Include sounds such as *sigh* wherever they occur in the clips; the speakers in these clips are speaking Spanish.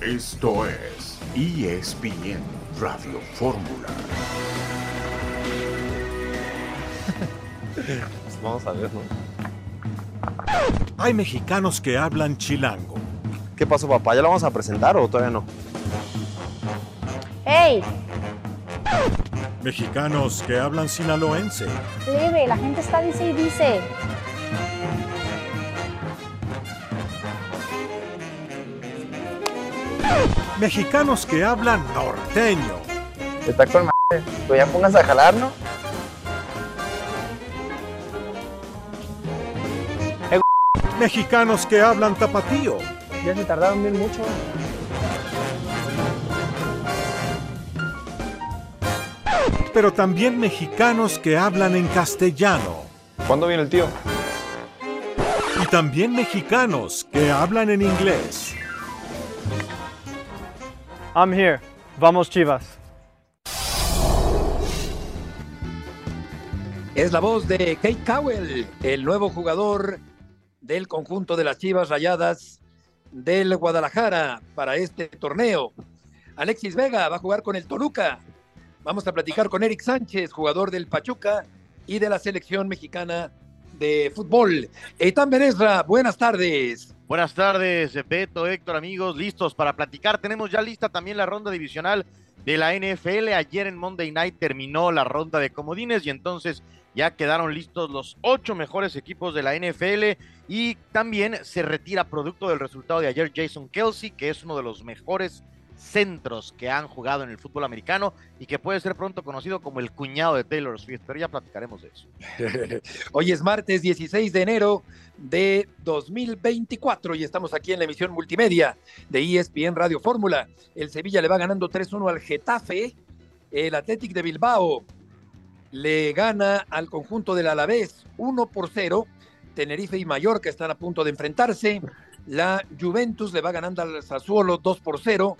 Esto es ESPN Radio Fórmula. Vamos a ver, ¿no? Hay mexicanos que hablan chilango. ¿Qué pasó, papá? ¿Ya lo vamos a presentar o todavía no? ¡Ey! Mexicanos que hablan sinaloense. Leve, la gente está dice y dice. Mexicanos que hablan norteño. Está con madre. Pues ya pongas a jalar, ¿no? Mexicanos que hablan tapatío. Ya se tardaron bien mucho. Pero también mexicanos que hablan en castellano. ¿Cuándo viene el tío? Y también mexicanos que hablan en inglés. I'm here. Vamos Chivas. Es la voz de Kate Cowell, el nuevo jugador del conjunto de las Chivas Rayadas del Guadalajara para este torneo. Alexis Vega va a jugar con el Toluca. Vamos a platicar con Eric Sánchez, jugador del Pachuca y de la selección mexicana de fútbol. Eitan Benesra, buenas tardes. Buenas tardes, Beto, Héctor, amigos, listos para platicar. Tenemos ya lista también la ronda divisional de la NFL. Ayer en Monday Night terminó la ronda de comodines y entonces ya quedaron listos los ocho mejores equipos de la NFL y también se retira producto del resultado de ayer Jason Kelsey, que es uno de los mejores centros que han jugado en el fútbol americano y que puede ser pronto conocido como el cuñado de Taylor Swift, pero ya platicaremos de eso. *laughs* Hoy es martes 16 de enero de 2024 y estamos aquí en la emisión multimedia de ESPN Radio Fórmula. El Sevilla le va ganando 3-1 al Getafe, el Athletic de Bilbao le gana al conjunto del Alavés 1 por 0. Tenerife y Mallorca están a punto de enfrentarse. La Juventus le va ganando al Sassuolo 2 por 0.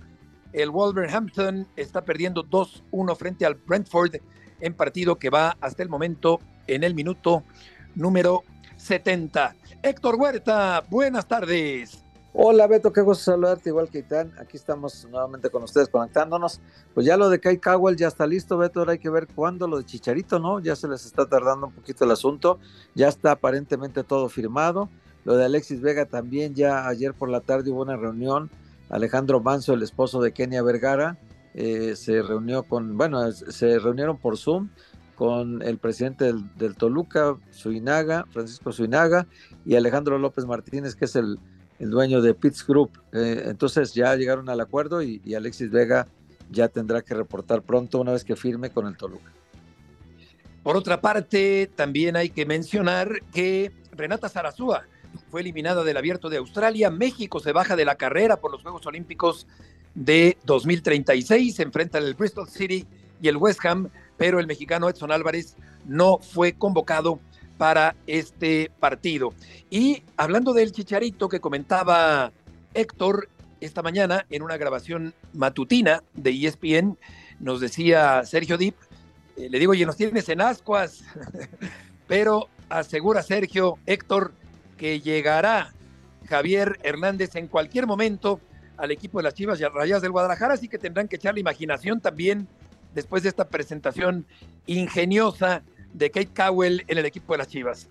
El Wolverhampton está perdiendo 2-1 frente al Brentford en partido que va hasta el momento en el minuto número 70. Héctor Huerta, buenas tardes. Hola Beto, qué gusto saludarte, igual que Itán. Aquí estamos nuevamente con ustedes conectándonos. Pues ya lo de Kai Cowell ya está listo, Beto. Ahora hay que ver cuándo lo de Chicharito, ¿no? Ya se les está tardando un poquito el asunto. Ya está aparentemente todo firmado. Lo de Alexis Vega también, ya ayer por la tarde hubo una reunión. Alejandro Manso, el esposo de Kenia Vergara, eh, se reunió con, bueno, se reunieron por Zoom con el presidente del, Toluca, Suinaga, Francisco Suinaga, y Alejandro López Martínez, que es el el dueño de Pitts Group. Eh, entonces ya llegaron al acuerdo y, y, Alexis Vega ya tendrá que reportar pronto una vez que firme con el Toluca. Por otra parte, también hay que mencionar que Renata Zarazúa fue eliminada del Abierto de Australia. México se baja de la carrera por los Juegos Olímpicos de 2036. Se enfrentan el Bristol City y el West Ham, pero el mexicano Edson Álvarez no fue convocado para este partido. Y hablando del chicharito que comentaba Héctor esta mañana en una grabación matutina de ESPN, nos decía Sergio Dip, eh, le digo, oye, nos tienes en ascuas, *laughs* pero asegura Sergio, Héctor, que llegará Javier Hernández en cualquier momento al equipo de las Chivas y Rayas del Guadalajara, así que tendrán que echar la imaginación también después de esta presentación ingeniosa de Kate Cowell en el equipo de las Chivas.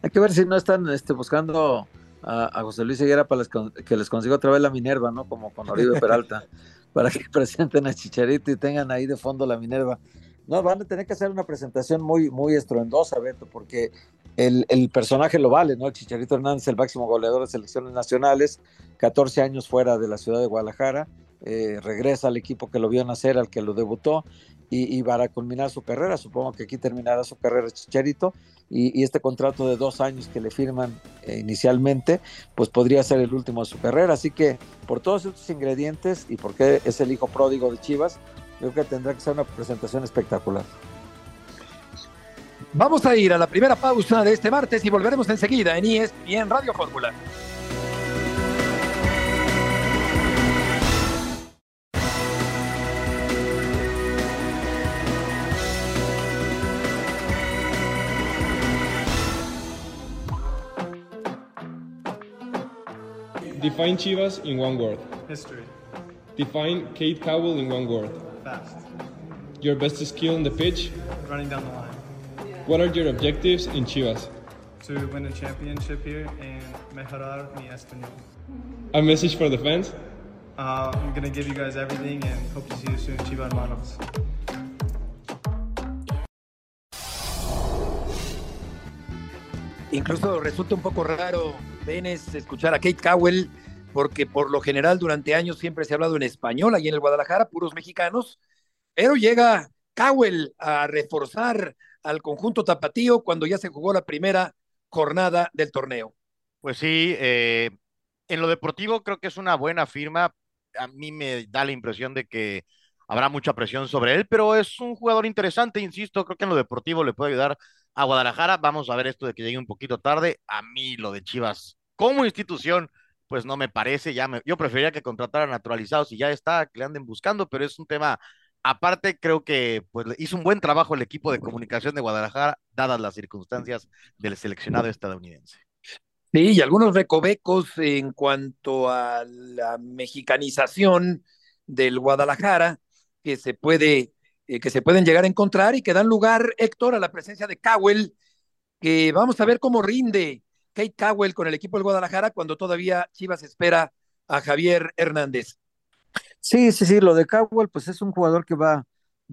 Hay que ver si no están este, buscando a, a, José Luis Higuera para que les consiga otra vez la Minerva, ¿no? Como con Oribe Peralta, *laughs* para que presenten a Chicharito y tengan ahí de fondo la Minerva. No, van a tener que hacer una presentación muy, muy estruendosa, Beto, porque el, el, personaje lo vale, ¿no? El Chicharito Hernández, el máximo goleador de selecciones nacionales, 14 años fuera de la ciudad de Guadalajara, eh, regresa al equipo que lo vio nacer, al que lo debutó, y, y, para culminar su carrera, supongo que aquí terminará su carrera Chicharito, y, este contrato de dos años que le firman eh, inicialmente, pues podría ser el último de su carrera. Así que por todos estos ingredientes y porque es el hijo pródigo de Chivas, creo que tendrá que ser una presentación espectacular. Vamos a ir a la primera pausa de este martes y volveremos enseguida en IES y en Radio Fórmula. Define Chivas in one word. History. Define Kate Cowell in one word. Fast. Your best skill on the pitch. Running down the line. What are your objectives in Chivas? To win a championship here and mejorar mi español. A message for the fans? Uh, I'm gonna give you guys everything and hope to see you soon. Chivas hermanos. Incluso resulta un poco raro, Benes, escuchar a Kate Cowell, porque por lo general durante años siempre se ha hablado en español ahí en el Guadalajara, puros mexicanos, pero llega Cowell a reforzar al conjunto tapatío cuando ya se jugó la primera jornada del torneo. Pues sí, eh, en lo deportivo creo que es una buena firma. A mí me da la impresión de que habrá mucha presión sobre él, pero es un jugador interesante, insisto, creo que en lo deportivo le puede ayudar a Guadalajara. Vamos a ver esto de que llegue un poquito tarde. A mí lo de Chivas como institución, pues no me parece. Ya me, yo preferiría que contrataran naturalizados y ya está, que le anden buscando, pero es un tema aparte. Creo que pues hizo un buen trabajo el equipo de comunicación de Guadalajara, dadas las circunstancias del seleccionado estadounidense. Sí, y algunos recovecos en cuanto a la mexicanización del Guadalajara que se puede eh, que se pueden llegar a encontrar y que dan lugar, Héctor, a la presencia de Cowell, que vamos a ver cómo rinde Kate Cowell con el equipo del Guadalajara cuando todavía Chivas espera a Javier Hernández. Sí, sí, sí, lo de Cowell, pues es un jugador que va,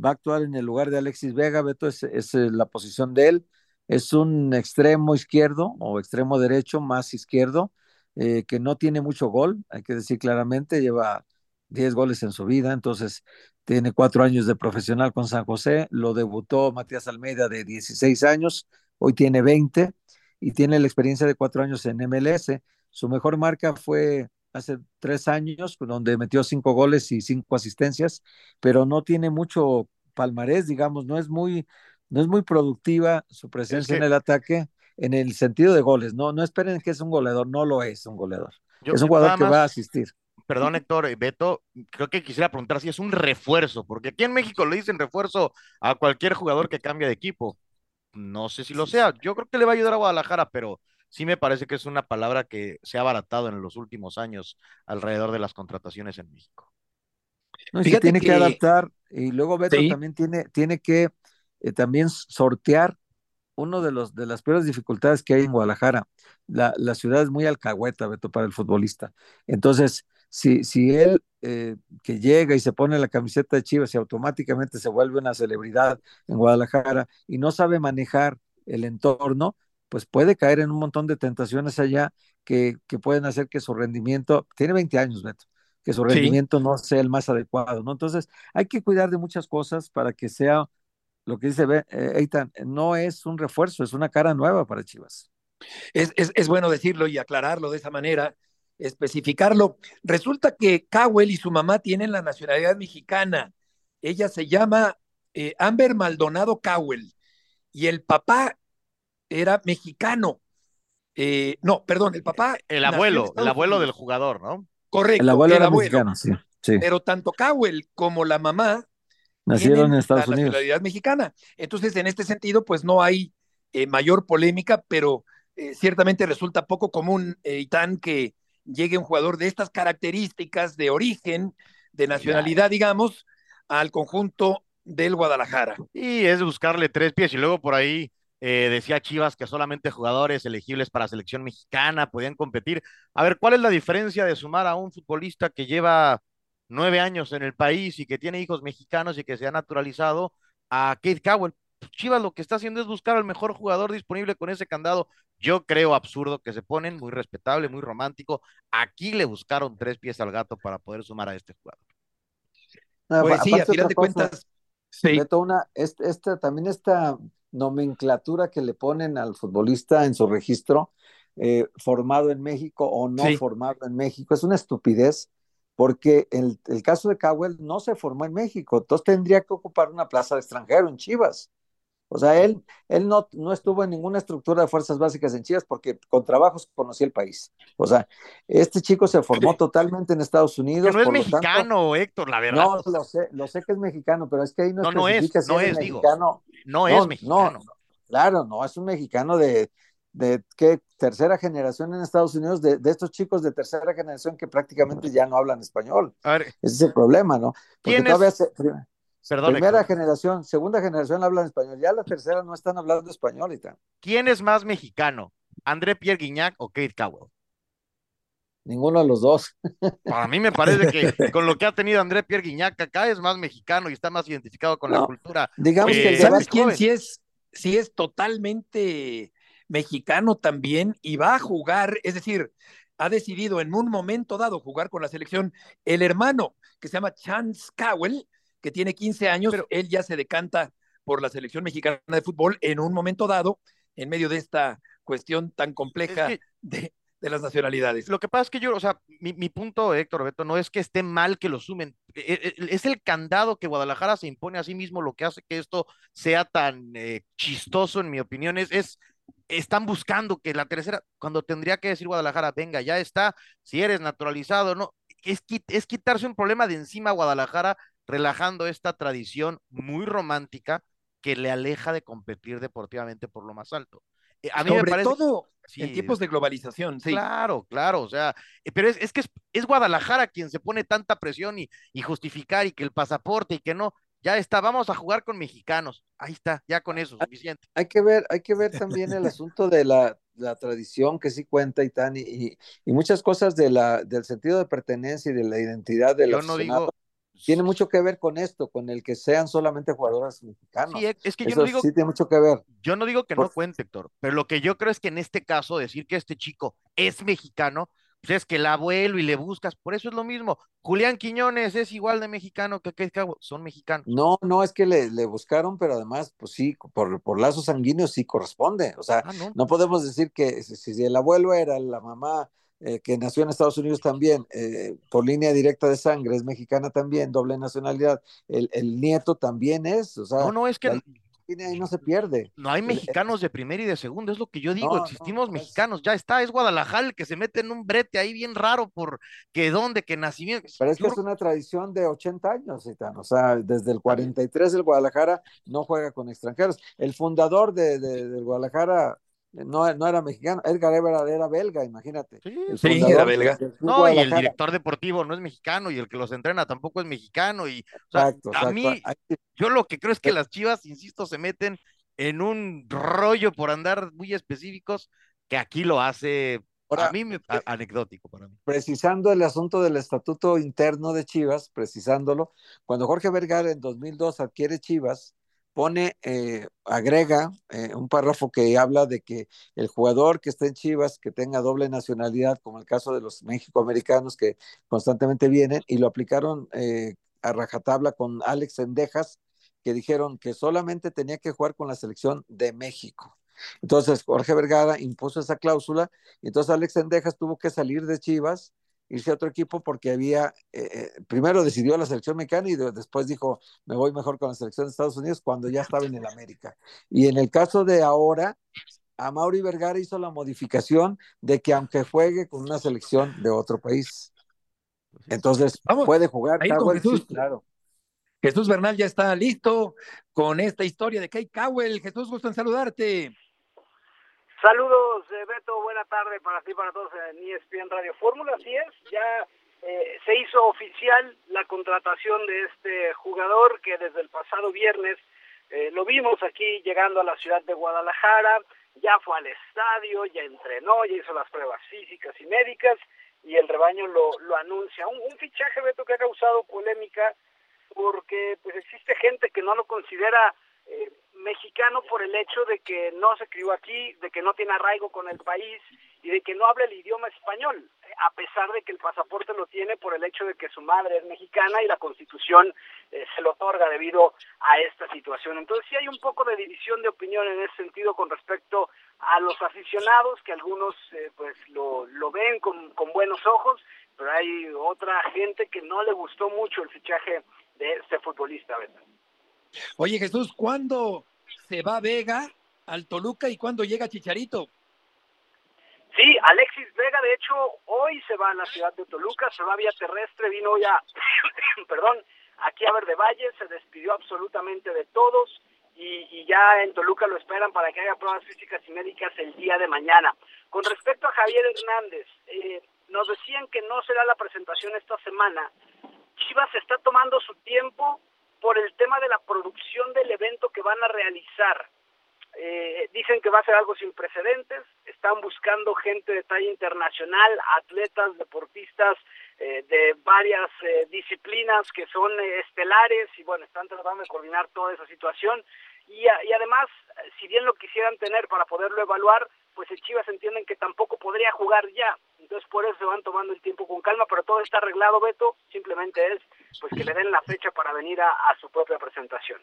a actuar en el lugar de Alexis Vega, Beto, es, es la posición de él, es un extremo izquierdo o extremo derecho más izquierdo, eh, que no tiene mucho gol, hay que decir claramente, lleva 10 goles en su vida, entonces tiene cuatro años de profesional con San José, lo debutó Matías Almeida de 16 años, hoy tiene 20 y tiene la experiencia de cuatro años en MLS. Su mejor marca fue hace tres años, donde metió cinco goles y cinco asistencias, pero no tiene mucho palmarés, digamos, no es muy, no es muy productiva su presencia Es que- en el ataque en el sentido de goles. No, no esperen que es un goleador, no lo es un goleador. Yo- es un jugador que va a asistir. Perdón, Héctor, eh, Beto, creo que quisiera preguntar si es un refuerzo, porque aquí en México le dicen refuerzo a cualquier jugador que cambia de equipo. No sé si lo sea. Yo creo que le va a ayudar a Guadalajara, pero sí me parece que es una palabra que se ha abaratado en los últimos años alrededor de las contrataciones en México. No, y se Fíjate tiene que, que- adaptar y luego Beto Sí. también tiene, tiene que eh, también sortear uno de los de las peores dificultades que hay en Guadalajara. La, la ciudad es muy alcahueta, Beto, para el futbolista. Entonces, si, si él eh, que llega y se pone la camiseta de Chivas y automáticamente se vuelve una celebridad en Guadalajara y no sabe manejar el entorno, pues puede caer en un montón de tentaciones allá que, que pueden hacer que su rendimiento, tiene 20 años, Beto, que su Sí. rendimiento no sea el más adecuado, ¿no? Entonces, hay que cuidar de muchas cosas para que sea lo que dice eh, Eitan, no es un refuerzo, es una cara nueva para Chivas. Es, es, es bueno decirlo y aclararlo de esa manera, especificarlo. Resulta que Cowell y su mamá tienen la nacionalidad mexicana. Ella se llama eh, Amber Maldonado Cowell y el papá era mexicano. Eh, no, perdón, el papá. El abuelo, el abuelo del jugador, ¿no? Correcto. El abuelo el era abuelo. mexicano, sí, sí. Pero tanto Cowell como la mamá Nacieron en Estados la Unidos. nacionalidad mexicana. Entonces, en este sentido, pues no hay eh, mayor polémica, pero eh, ciertamente resulta poco común, eh, Itán, que llegue un jugador de estas características de origen, de nacionalidad, digamos, al conjunto del Guadalajara. Y es buscarle tres pies. Y luego por ahí eh, decía Chivas que solamente jugadores elegibles para selección mexicana podían competir. A ver, ¿cuál es la diferencia de sumar a un futbolista que lleva nueve años en el país y que tiene hijos mexicanos y que se ha naturalizado a Kate Cowell? Pues Chivas lo que está haciendo es buscar al mejor jugador disponible con ese candado. Yo creo absurdo que se ponen, muy respetable, muy romántico. Aquí le buscaron tres pies al gato para poder sumar a este jugador. No, Pues sí, a final de cuentas, sí. Beto, una, este, esta, también esta nomenclatura que le ponen al futbolista en su registro, eh, formado en México o no Sí. formado en México, es una estupidez, porque el, el caso de Cowell no se formó en México, entonces tendría que ocupar una plaza de extranjero en Chivas. O sea, él, él no, no estuvo en ninguna estructura de fuerzas básicas en Chivas porque con trabajos conocía el país. O sea, este chico se formó totalmente en Estados Unidos. Que no es tanto- mexicano, Héctor, la verdad. no, lo sé, lo sé que es mexicano, pero es que ahí no, No, no es, si no es, digo. mexicano. No es mexicano. claro, no, es un mexicano de, de qué tercera generación en Estados Unidos, de, de, estos chicos de tercera generación que prácticamente ya no hablan español. A ver, Ese es el problema, ¿no? Porque ¿Quién es? se- Perdón, primera Héctor. generación, segunda generación hablan español, ya la tercera no están hablando español ahorita. ¿Quién es más mexicano? ¿André Pierre Guignac o Kate Cowell? Ninguno de los dos. Para mí me parece que *laughs* con lo que ha tenido André Pierre Guignac acá es más mexicano y está más identificado con la cultura. digamos eh, que el ¿Sabes quién sí es, sí es totalmente mexicano también y va a jugar? Es decir, ha decidido en un momento dado jugar con la selección el hermano que se llama Chance Cowell, que tiene 15 años, él ya se decanta por la selección mexicana de fútbol en un momento dado, en medio de esta cuestión tan compleja Es que- de, de las nacionalidades. Lo que pasa es que yo, o sea, mi, mi punto, Héctor Beto, no es que esté mal que lo sumen, e- e- es el candado que Guadalajara se impone a sí mismo lo que hace que esto sea tan eh, chistoso, en mi opinión, es, es, están buscando que la tercera, cuando tendría que decir Guadalajara, venga, ya está, si eres naturalizado, no, es, es quitarse un problema de encima a Guadalajara, relajando esta tradición muy romántica que le aleja de competir deportivamente por lo más alto. Eh, A mí me Sobre parece... todo Sí, en tiempos de globalización, sí. Claro, claro, o sea, eh, pero es, es que es, es Guadalajara quien se pone tanta presión y, y justificar y que el pasaporte y que no, ya está, vamos a jugar con mexicanos, ahí está, ya con eso, suficiente. Hay que ver, hay que ver también el asunto de la, la tradición que sí cuenta y tan, y, y- y muchas cosas de la, del sentido de pertenencia y de la identidad del Yo no digo, Tiene mucho que ver con esto, con el que sean solamente jugadores mexicanos. sí, es que yo Eso no digo, sí tiene mucho que ver. yo no digo que no Por- cuente, Héctor, pero lo que yo creo es que en este caso decir que este chico es mexicano, pues es que el abuelo y le buscas, por eso es lo mismo. Julián Quiñones es igual de mexicano que Cowell, son mexicanos. No, no es que le, le buscaron, pero además, pues sí, por, por lazos sanguíneos sí corresponde. O sea, Ah, no. no podemos decir que si, si el abuelo era la mamá eh, que nació en Estados Unidos también, eh, por línea directa de sangre, es mexicana también, doble nacionalidad, el, el nieto también es, o sea, No, no, es que la línea ahí no se pierde. No hay mexicanos de primera y de segunda, es lo que yo digo, No, existimos no, es- mexicanos, ya está, es Guadalajara el que se mete en un brete ahí bien raro por que dónde, que nacimiento. Pero es que Yo es una tradición de 80 años. O sea, desde el 43 el Guadalajara no juega con extranjeros. El fundador de, de- del Guadalajara no, no era mexicano, Edgar Everard era belga, imagínate. Sí, era belga. No, y el director deportivo no es mexicano y el que los entrena tampoco es mexicano. Y, o sea, Exacto, a exacto. mí, yo lo que creo es que las chivas, insisto, se meten en un rollo por andar muy específicos que aquí lo hace, Ahora, a mí, me- a- anecdótico para mí. precisando el asunto del estatuto interno de Chivas, precisándolo, cuando Jorge Vergara en 2002 adquiere Chivas, pone, eh, agrega eh, un párrafo que habla de que el jugador que esté en Chivas, que tenga doble nacionalidad, como el caso de los mexicoamericanos que constantemente vienen, y lo aplicaron eh, a rajatabla con Alex Sendejas, que dijeron que solamente tenía que jugar con la selección de México. Entonces Jorge Vergara impuso esa cláusula y entonces Alex Sendejas tuvo que salir de Chivas, irse a otro equipo porque había, eh, eh, primero decidió la selección mexicana y de- después dijo, me voy mejor con la selección de Estados Unidos cuando ya estaba en el América. Y en el caso de ahora, a Mauri Vergara hizo la modificación de que aunque juegue con una selección de otro país, entonces Vamos puede jugar. sí, claro. Jesús Bernal ya está listo con esta historia de Kate Cowell. Jesús, gusto en saludarte. Saludos, eh, Beto, buena tarde para ti, para todos en ESPN Radio Fórmula. Así es, ya eh, se hizo oficial la contratación de este jugador que desde el pasado viernes eh, lo vimos aquí llegando a la ciudad de Guadalajara, ya fue al estadio, ya entrenó, ya hizo las pruebas físicas y médicas y el rebaño lo, lo anuncia. Un, un fichaje, Beto, que ha causado polémica porque pues existe gente que no lo considera eh, mexicano por el hecho de que no se crió aquí, de que no tiene arraigo con el país y de que no habla el idioma español, a pesar de que el pasaporte lo tiene por el hecho de que su madre es mexicana y la constitución eh, se lo otorga debido a esta situación. Entonces sí hay un poco de división de opinión en ese sentido con respecto a los aficionados, que algunos eh, pues lo, lo ven con, con buenos ojos, pero hay otra gente que no le gustó mucho el fichaje de este futbolista, Beto. Oye, Jesús, ¿cuándo se va Vega al Toluca y cuándo llega Chicharito? Sí, Alexis Vega, de hecho, hoy se va a la ciudad de Toluca, se va vía terrestre, vino ya, *laughs* perdón, aquí a Verde Valle, se despidió absolutamente de todos y, y ya en Toluca lo esperan para que haga pruebas físicas y médicas el día de mañana. Con respecto a Javier Hernández, eh, nos decían que no será la presentación esta semana. Chivas está tomando su tiempo por el tema de la producción del evento que van a realizar. Eh, dicen que va a ser algo sin precedentes, están buscando gente de talla internacional, atletas, deportistas eh, de varias eh, disciplinas que son eh, estelares y bueno, están tratando de coordinar toda esa situación. Y, y además, si bien lo quisieran tener para poderlo evaluar, pues el Chivas entienden que tampoco podría jugar ya, entonces por eso se van tomando el tiempo con calma, pero todo está arreglado, Beto, simplemente es pues que le den la fecha para venir a su propia presentación.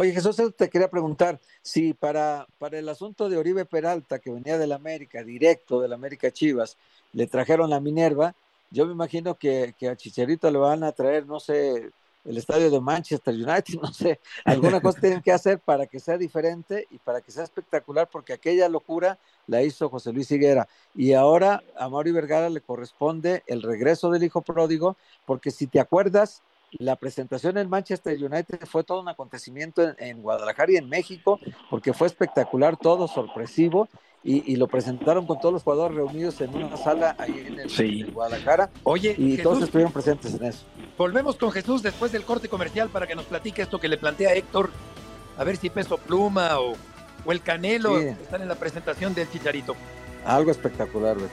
Oye, Jesús, te quería preguntar, si para, para el asunto de Oribe Peralta, que venía del América, directo del América Chivas, le trajeron la Minerva, yo me imagino que, que a Chicharito le van a traer, no sé, el estadio de Manchester United, *laughs* no sé, alguna cosa tienen que hacer para que sea diferente y para que sea espectacular, porque aquella locura la hizo José Luis Higuera. Y ahora a Mauri Vergara le corresponde el regreso del hijo pródigo, porque si te acuerdas, la presentación en Manchester United fue todo un acontecimiento en, en Guadalajara y en México, porque fue espectacular, todo sorpresivo, y, y lo presentaron con todos los jugadores reunidos en una sala ahí en, el, Sí. en Guadalajara, Oye, y Jesús, todos estuvieron presentes en eso. volvemos con Jesús después del corte comercial para que nos platique esto que le plantea Héctor, a ver si Peso Pluma o, o el Canelo Sí. están en la presentación del Chicharito. Algo espectacular, Beto.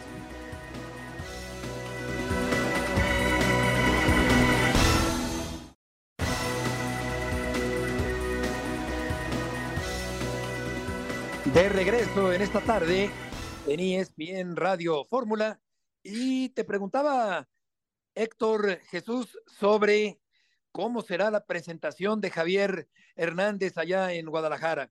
De regreso en esta tarde en ESPN Radio Fórmula y te preguntaba Héctor Jesús sobre cómo será la presentación de Javier Hernández allá en Guadalajara.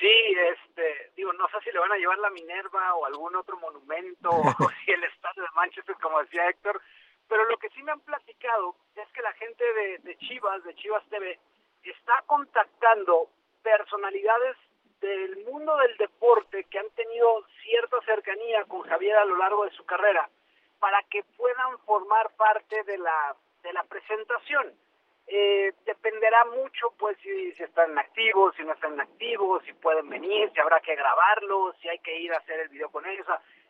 Sí, este, digo, no sé si le van a llevar la Minerva o algún otro monumento o si *laughs* *laughs* el estadio de Manchester, como decía Héctor, pero lo que sí me han platicado es que la gente de, de Chivas, de Chivas TV, está contactando personalidades del mundo del deporte que han tenido cierta cercanía con Javier a lo largo de su carrera para que puedan formar parte de la, de la presentación. Eh, dependerá mucho, pues, si, si están activos, si no están activos, si pueden venir, si habrá que grabarlos, si hay que ir a hacer el video con ellos.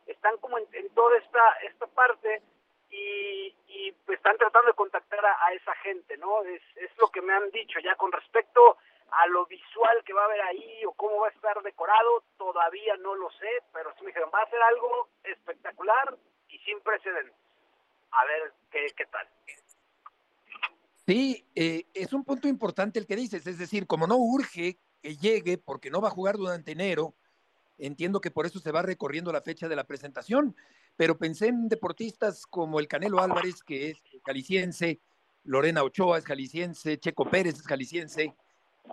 Están como en, en toda esta, esta parte y, y pues, están tratando de contactar a, a esa gente, ¿no? Es, es lo que me han dicho. Ya con respecto a lo visual que va a haber ahí o cómo va a estar decorado, todavía no lo sé, pero sí me dijeron, va a ser algo espectacular y sin precedentes. A ver qué, qué tal. Sí, eh, es un punto importante el que dices, es decir, como no urge que llegue porque no va a jugar durante enero, entiendo que por eso se va recorriendo la fecha de la presentación, pero pensé en deportistas como el Canelo Álvarez, que es jalisciense, Lorena Ochoa es jalisciense, Checo Pérez es jalisciense,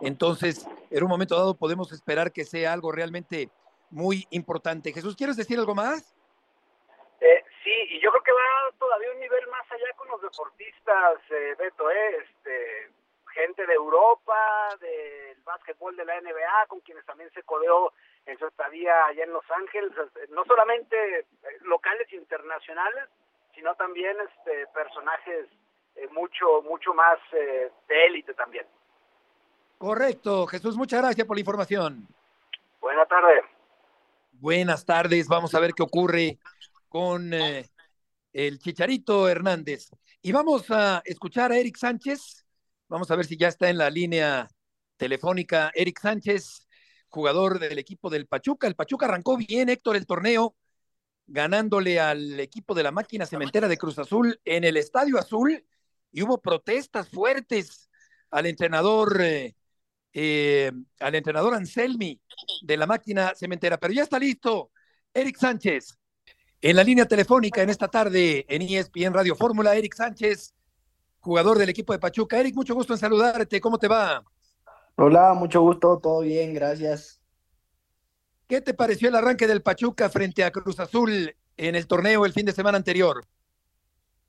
entonces en un momento dado podemos esperar que sea algo realmente muy importante. Jesús, ¿quieres decir algo más? Eh, sí, y yo creo que va todavía un nivel más allá con los deportistas, eh, Beto, eh, este, gente de Europa, del básquetbol de la NBA, con quienes también se codeó en su estadía allá en Los Ángeles, eh, no solamente eh, locales e internacionales, sino también este, personajes eh, mucho, mucho más de élite también. Correcto, Jesús, muchas gracias por la información. Buena tarde. Buenas tardes, vamos a ver qué ocurre con eh, el Chicharito Hernández. Y vamos a escuchar a Eric Sánchez. Vamos a ver si ya está en la línea telefónica. Eric Sánchez, jugador del equipo del Pachuca. El Pachuca arrancó bien, Héctor, el torneo, ganándole al equipo de la máquina cementera de Cruz Azul en el Estadio Azul. Y hubo protestas fuertes al entrenador, eh, eh, al entrenador Anselmi de la máquina cementera. Pero ya está listo, Eric Sánchez. En la línea telefónica en esta tarde en ESPN Radio Fórmula, Eric Sánchez, jugador del equipo de Pachuca. Eric, mucho gusto en saludarte. ¿Cómo te va? Hola, mucho gusto, todo bien, gracias. ¿Qué te pareció el arranque del Pachuca frente a Cruz Azul en el torneo el fin de semana anterior?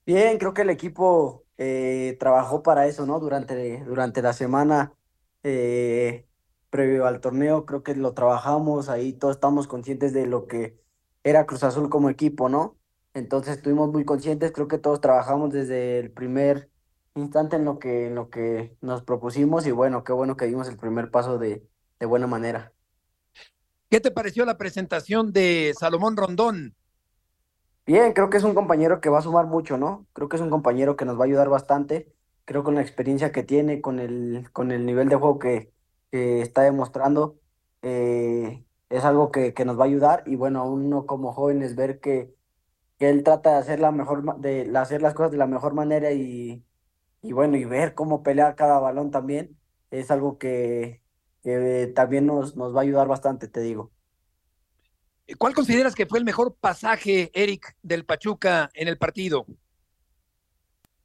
Bien, creo que el equipo eh, trabajó para eso, ¿no? Durante, durante la semana eh, previo al torneo, creo que lo trabajamos, ahí todos estamos conscientes de lo que era Cruz Azul como equipo, ¿no? Entonces estuvimos muy conscientes, creo que todos trabajamos desde el primer instante en lo que, en lo que nos propusimos y bueno, qué bueno que dimos el primer paso de, de buena manera. ¿Qué te pareció la presentación de Salomón Rondón? Bien, creo que es un compañero que va a sumar mucho, ¿no? Creo que es un compañero que nos va a ayudar bastante. Creo con la experiencia que tiene, con el, con el nivel de juego que, que está demostrando, eh, es algo que, que, nos va a ayudar. Y bueno, uno como jóvenes ver que, que él trata de hacer la mejor de hacer las cosas de la mejor manera y, y bueno, y ver cómo pelea cada balón también, es algo que, que también nos, nos va a ayudar bastante, te digo. ¿Cuál consideras que fue el mejor pasaje, Eric, del Pachuca en el partido?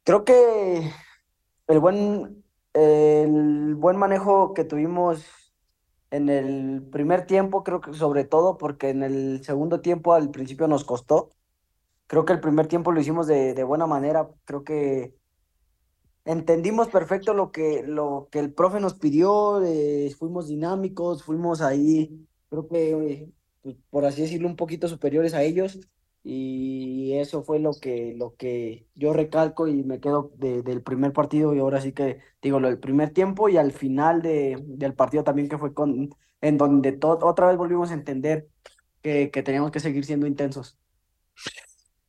Creo que el buen, el buen manejo que tuvimos en el primer tiempo, creo que sobre todo porque en el segundo tiempo al principio nos costó. Creo que el primer tiempo lo hicimos de, de buena manera. Creo que entendimos perfecto lo que, lo que el profe nos pidió. Eh, fuimos dinámicos, fuimos ahí, creo que pues, por así decirlo, un poquito superiores a ellos. Y eso fue lo que, lo que yo recalco y me quedo de, del primer partido. Y ahora sí que digo lo del primer tiempo y al final de, del partido también, que fue con, en donde otra vez volvimos a entender que, que teníamos que seguir siendo intensos.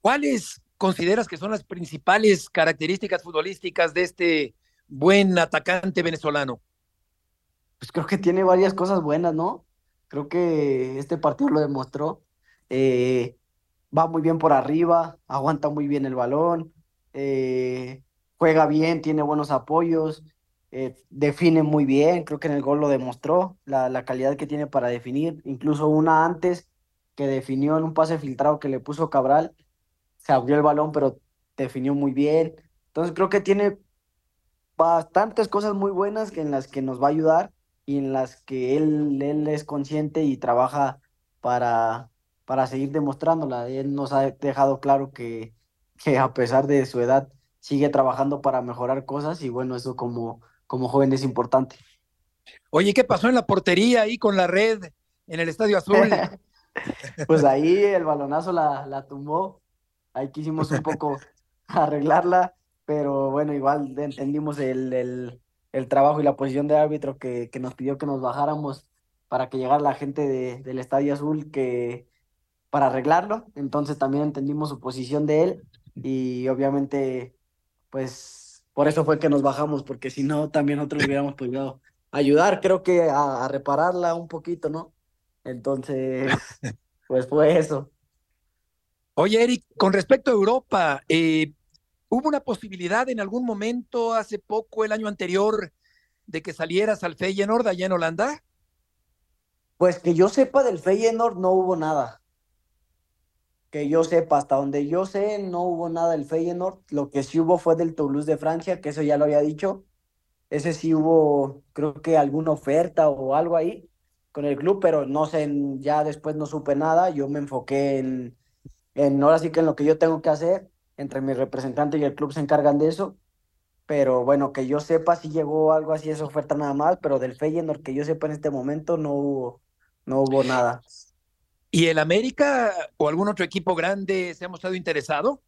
¿Cuáles consideras que son las principales características futbolísticas de este buen atacante venezolano? Pues creo que tiene varias cosas buenas, ¿no? Creo que este partido lo demostró. Eh, va muy bien por arriba, aguanta muy bien el balón, eh, juega bien, tiene buenos apoyos, eh, define muy bien, creo que en el gol lo demostró, la, la, calidad que tiene para definir, incluso una antes que definió en un pase filtrado que le puso Cabral, se abrió el balón, pero definió muy bien. Entonces creo que tiene bastantes cosas muy buenas en las que nos va a ayudar y en las que él, él es consciente y trabaja para, para seguir demostrándola. Él nos ha dejado claro que, que a pesar de su edad sigue trabajando para mejorar cosas y bueno, eso como, como joven es importante. Oye, ¿qué pasó en la portería ahí con la red en el Estadio Azul? *laughs* pues ahí el balonazo la, la tumbó, ahí quisimos un poco *laughs* arreglarla, pero bueno, igual entendimos el, el, el trabajo y la posición de árbitro que, que nos pidió que nos bajáramos para que llegara la gente de, del Estadio Azul que para arreglarlo. Entonces también entendimos su posición de él y obviamente pues por eso fue que nos bajamos, porque si no también nosotros hubiéramos podido ayudar, creo que a, a repararla un poquito, ¿no? Entonces, *laughs* pues fue eso. Oye, Eric, con respecto a Europa, eh, ¿Hubo una posibilidad en algún momento, hace poco, el año anterior, de que salieras al Feyenoord allá en Holanda? Pues que yo sepa del Feyenoord no hubo nada. Que yo sepa, hasta donde yo sé, no hubo nada del Feyenoord. Lo que sí hubo fue del Toulouse de Francia, que eso ya lo había dicho. Ese sí hubo, creo que alguna oferta o algo ahí con el club, pero no sé, ya después no supe nada. Yo me enfoqué en, en ahora sí que en lo que yo tengo que hacer entre mi representante y el club se encargan de eso. Pero bueno, que yo sepa si llegó algo así, esa oferta nada más, pero del Feyenoord que yo sepa en este momento no hubo, no hubo nada. ¿Y el América o algún otro equipo grande se ha mostrado interesado?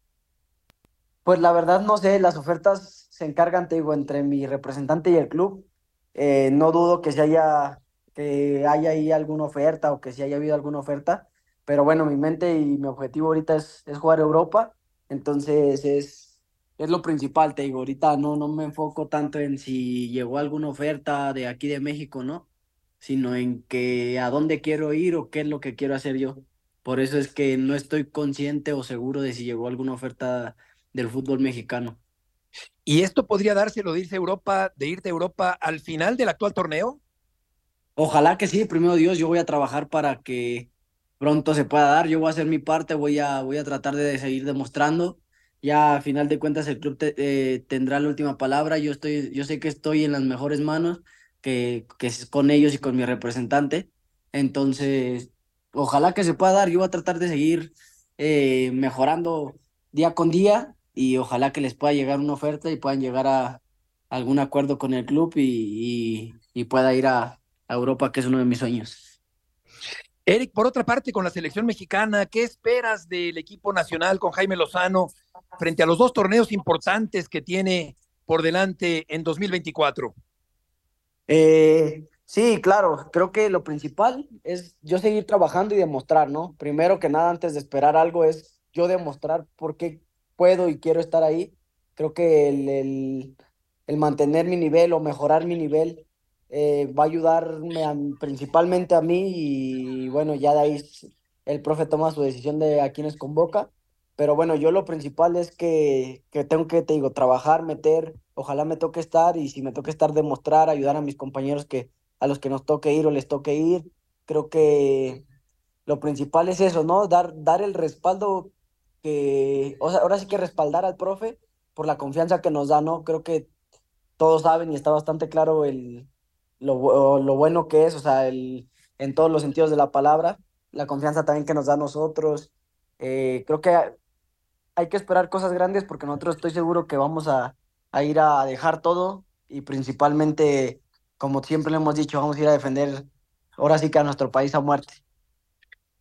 Pues la verdad no sé, las ofertas se encargan, te digo, entre mi representante y el club. Eh, no dudo que si haya, que haya ahí alguna oferta o que si haya habido alguna oferta, pero bueno, mi mente y mi objetivo ahorita es, es jugar Europa entonces es, es lo principal, te digo, ahorita no, no me enfoco tanto en si llegó alguna oferta de aquí de México, ¿no? Sino en que a dónde quiero ir o qué es lo que quiero hacer yo. Por eso es que no estoy consciente o seguro de si llegó alguna oferta del fútbol mexicano. ¿Y esto podría dárselo de irse a Europa, de irte a Europa al final del actual torneo? Ojalá que sí, primero Dios, yo voy a trabajar para que pronto se pueda dar. Yo voy a hacer mi parte, voy a, voy a tratar de seguir demostrando. Ya a final de cuentas el club eh, tendrá la última palabra. Yo, estoy, yo sé que estoy en las mejores manos, que, es con ellos y con mi representante. Entonces, ojalá que se pueda dar. Yo voy a tratar de seguir eh, mejorando día con día y ojalá que les pueda llegar una oferta y puedan llegar a algún acuerdo con el club y, pueda ir a Europa, que es uno de mis sueños. Eric, por otra parte, con la selección mexicana, ¿qué esperas del equipo nacional con Jaime Lozano frente a los dos torneos importantes que tiene por delante en 2024? Eh, sí, claro, creo que lo principal es yo seguir trabajando y demostrar, ¿no? Primero que nada, antes de esperar algo, es yo demostrar por qué puedo y quiero estar ahí. Creo que el, el, el mantener mi nivel o mejorar mi nivel eh, va a ayudarme principalmente a mí y bueno, ya de ahí el profe toma su decisión de a quiénes convoca. Pero bueno, yo lo principal es que, que tengo que, te digo, trabajar, meter, ojalá me toque estar y si me toque estar, demostrar, ayudar a mis compañeros que a los que nos toque ir o les toque ir. Creo que lo principal es eso, ¿no? Dar, dar el respaldo que, o sea, ahora sí que respaldar al profe por la confianza que nos da, ¿no? Creo que todos saben y está bastante claro el, lo, lo bueno que es, o sea, el, en todos los sentidos de la palabra, la confianza también que nos da a nosotros. Eh, creo que hay que esperar cosas grandes porque nosotros estoy seguro que vamos a, a ir a dejar todo y principalmente, como siempre le hemos dicho, vamos a ir a defender ahora sí que a nuestro país a muerte.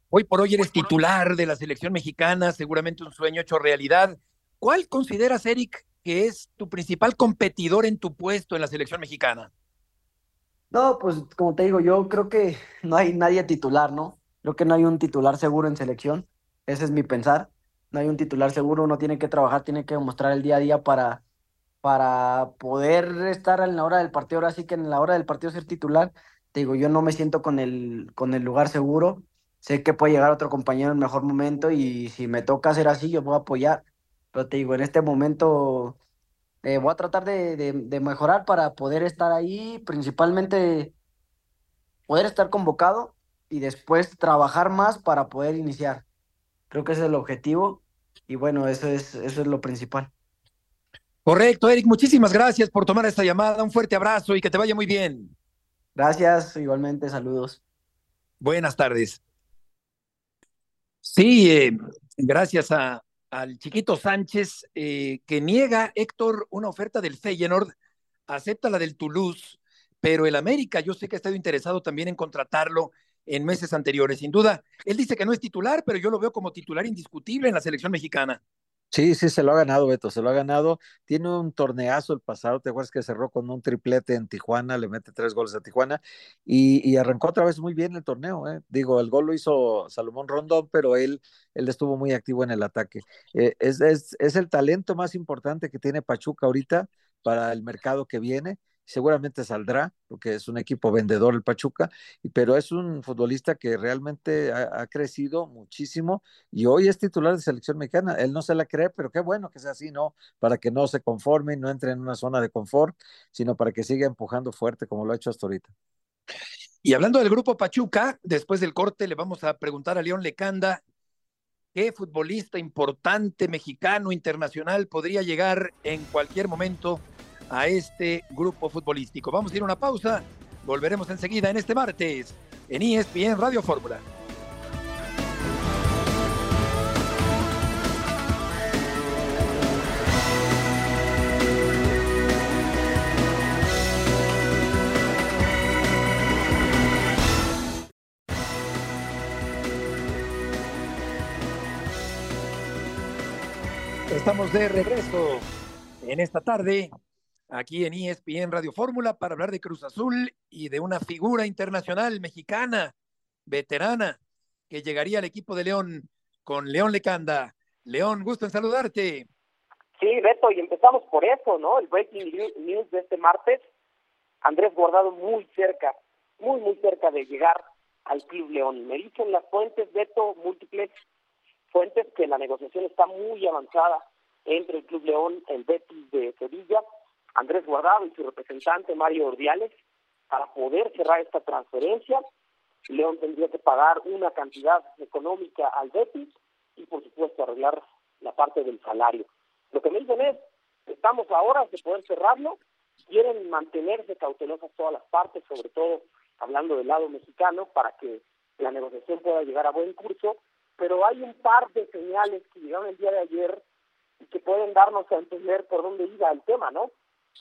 Hoy por hoy eres titular de la selección mexicana, seguramente un sueño hecho realidad. ¿Cuál consideras, Eric, que es tu principal competidor en tu puesto en la selección mexicana? No, pues como te digo, yo creo que no hay nadie titular, ¿no? Creo que no hay un titular seguro en selección. Ese es mi pensar. No hay un titular seguro, uno tiene que trabajar, tiene que demostrar el día a día para, para poder estar en la hora del partido. Ahora sí que en la hora del partido ser titular, te digo, yo no me siento con el, con el lugar seguro. Sé que puede llegar otro compañero en mejor momento y si me toca hacer así, yo voy a apoyar. Pero te digo, en este momento eh, voy a tratar de, de- mejorar para poder estar ahí, principalmente poder estar convocado y después trabajar más para poder iniciar. Creo que es el objetivo y bueno, eso es, eso es lo principal. Correcto, Eric, muchísimas gracias por tomar esta llamada. Un fuerte abrazo y que te vaya muy bien. Gracias, igualmente, saludos. Buenas tardes. Sí, eh, gracias a, al chiquito Sánchez, eh, que niega, Héctor, una oferta del Feyenoord, acepta la del Toulouse, pero el América yo sé que ha estado interesado también en contratarlo en meses anteriores. Sin duda, él dice que no es titular, pero yo lo veo como titular indiscutible en la selección mexicana. Sí, sí, se lo ha ganado, Beto, se lo ha ganado. Tiene un torneazo el pasado, ¿te acuerdas que cerró con un triplete en Tijuana? Le mete tres goles a Tijuana y, arrancó otra vez muy bien el torneo, ¿eh? Digo, el gol lo hizo Salomón Rondón, pero él, él estuvo muy activo en el ataque. Eh, es el talento más importante que tiene Pachuca ahorita para el mercado que viene seguramente saldrá, porque es un equipo vendedor el Pachuca, pero es un futbolista que realmente ha, ha crecido muchísimo y hoy es titular de selección mexicana. Él no se la cree, pero qué bueno que sea así, ¿no? Para que no se conforme y no entre en una zona de confort, sino para que siga empujando fuerte como lo ha hecho hasta ahorita. Y hablando del grupo Pachuca, después del corte le vamos a preguntar a León Lecanda qué futbolista importante mexicano internacional podría llegar en cualquier momento a este grupo futbolístico. Vamos a ir a una pausa, volveremos enseguida en este martes en ESPN Radio Fórmula. Estamos de regreso en esta tarde aquí en ESPN Radio Fórmula para hablar de Cruz Azul y de una figura internacional mexicana, veterana, que llegaría al equipo de León con León Lecanda. León, gusto en saludarte. Sí, Beto, y empezamos por eso, ¿no? El breaking new- news de este martes. Andrés Guardado muy cerca, muy, muy cerca de llegar al Club León. Me dicen las fuentes, Beto, múltiples fuentes, que la negociación está muy avanzada entre el Club León, el Betis de Sevilla, Andrés Guardado y su representante Mario Ordiales, para poder cerrar esta transferencia. León tendría que pagar una cantidad económica al Betis y, por supuesto, arreglar la parte del salario. Lo que me dicen es, estamos a horas de poder cerrarlo, quieren mantenerse cautelosas todas las partes, sobre todo hablando del lado mexicano, para que la negociación pueda llegar a buen curso, pero hay un par de señales que llegaron el día de ayer y que pueden darnos a entender por dónde iba el tema, ¿no?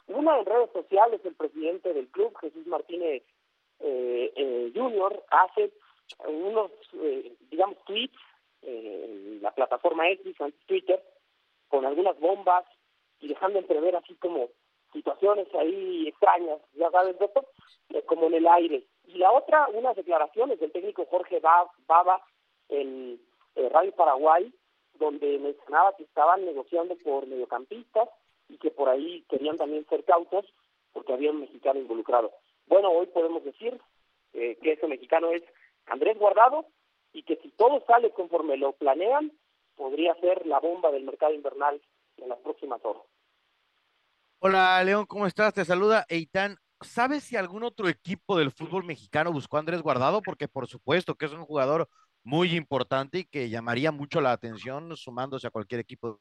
Una en redes sociales, el presidente del club, Jesús Martínez eh, eh, Junior, hace unos, eh, digamos, tweets eh, en la plataforma X, Twitter, con algunas bombas y dejando entrever así como situaciones ahí extrañas, ya sabes, Beto, eh, como en el aire. Y la otra, unas declaraciones del técnico Jorge Baba en eh, Radio Paraguay, donde mencionaba que estaban negociando por mediocampistas y que por ahí querían también ser cautos porque había un mexicano involucrado. Bueno, hoy podemos decir eh, que ese mexicano es Andrés Guardado y que si todo sale conforme lo planean, podría ser la bomba del mercado invernal en las próximas horas. Hola, León, ¿cómo estás? Te saluda Eitan. ¿Sabes si algún otro equipo del fútbol mexicano buscó a Andrés Guardado? Porque por supuesto que es un jugador muy importante y que llamaría mucho la atención sumándose a cualquier equipo.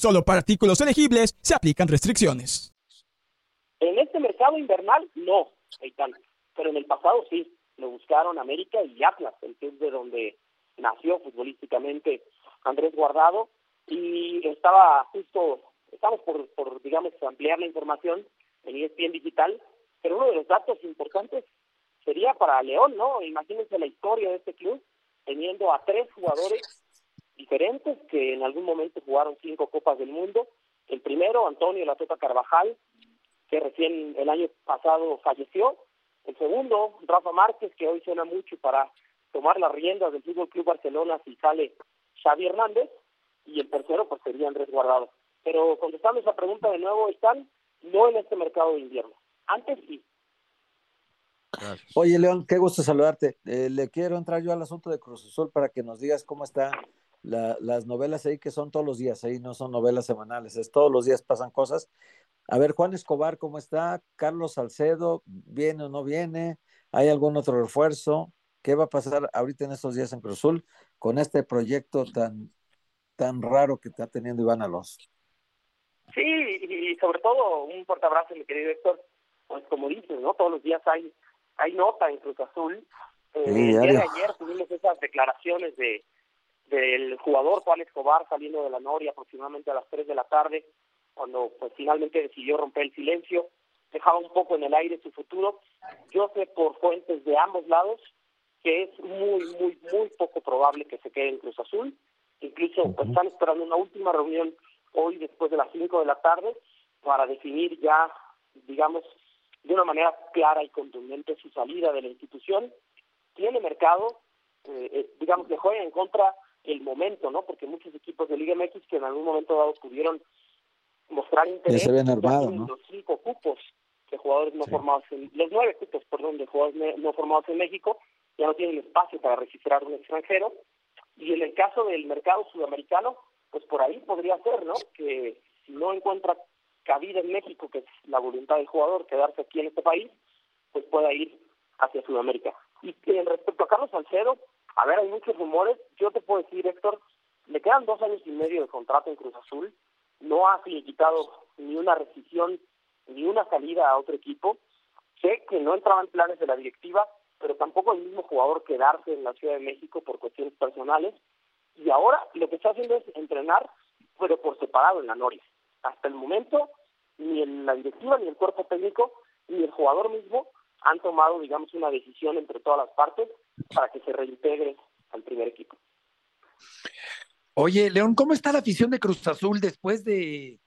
Solo para artículos elegibles se aplican restricciones. En este mercado invernal, no, Pero en el pasado sí. Lo buscaron América y Atlas, el es de donde nació futbolísticamente Andrés Guardado, y estaba justo, estamos por, por, digamos, ampliar la información en ESPN Digital, pero uno de los datos importantes sería para León, ¿no? Imagínense la historia de este club, teniendo a tres jugadores diferentes que en algún momento jugaron cinco Copas del Mundo. El primero, Antonio La Tota Carvajal, que recién el año pasado falleció. El segundo, Rafa Márquez, que hoy suena mucho para tomar las riendas del Fútbol Club Barcelona si sale Xavi Hernández y el tercero pues sería Andrés Guardado. Pero contestando esa pregunta de nuevo, están no en este mercado de invierno. Antes sí. Oye, León, qué gusto saludarte. Eh, le quiero entrar yo al asunto de Cruz Azul para que nos digas cómo están las novelas ahí, que son todos los días, ahí no son novelas semanales, es todos los días pasan cosas. A ver, Juan Escobar, ¿cómo está? Carlos Salcedo, ¿viene o no viene? ¿Hay algún otro refuerzo? ¿Qué va a pasar ahorita en estos días en Cruz Azul? con este proyecto tan, tan raro que está teniendo Iván Alonso. Sí, y sobre todo un fuerte abrazo, mi querido Héctor. Pues como dices, ¿no? Todos los días hay, hay nota en Cruz Azul. Eh, el día de ayer tuvimos esas declaraciones de del jugador Juan Escobar saliendo de la Noria aproximadamente a las 3 de la tarde, cuando pues finalmente decidió romper el silencio, dejaba un poco en el aire su futuro. Yo sé por fuentes de ambos lados que es muy, muy, muy poco probable que se quede en Cruz Azul. Incluso pues, están esperando una última reunión hoy después de las 5 de la tarde para definir ya, digamos, de una manera clara y contundente su salida de la institución. Tiene mercado, eh, eh, digamos, que juega en contra el momento, ¿no? Porque muchos equipos de Liga MX que en algún momento dado pudieron mostrar interés. se ¿no? Los cinco cupos de jugadores no formados en, los nueve cupos, perdón, de jugadores no formados en México, ya no tienen espacio para registrar un extranjero. Y en el caso del mercado sudamericano, pues por ahí podría ser, ¿no? Que si no encuentra cabida en México, que es la voluntad del jugador, quedarse aquí en este país, pues pueda ir hacia Sudamérica. Y en respecto a Carlos Salcedo, a ver, hay muchos rumores. Yo te puedo decir, Héctor, le quedan dos años y medio de contrato en Cruz Azul. No ha quitado ni una rescisión ni una salida a otro equipo. Sé que no entraban planes de la directiva, pero tampoco el mismo jugador quedarse en la Ciudad de México por cuestiones personales. Y ahora lo que está haciendo es entrenar, pero por separado en la Noria. Hasta el momento, ni en la directiva, ni el cuerpo técnico, ni el jugador mismo han tomado, digamos, una decisión entre todas las partes para que se reintegre al primer equipo. Oye, León, ¿cómo está la afición de Cruz Azul después de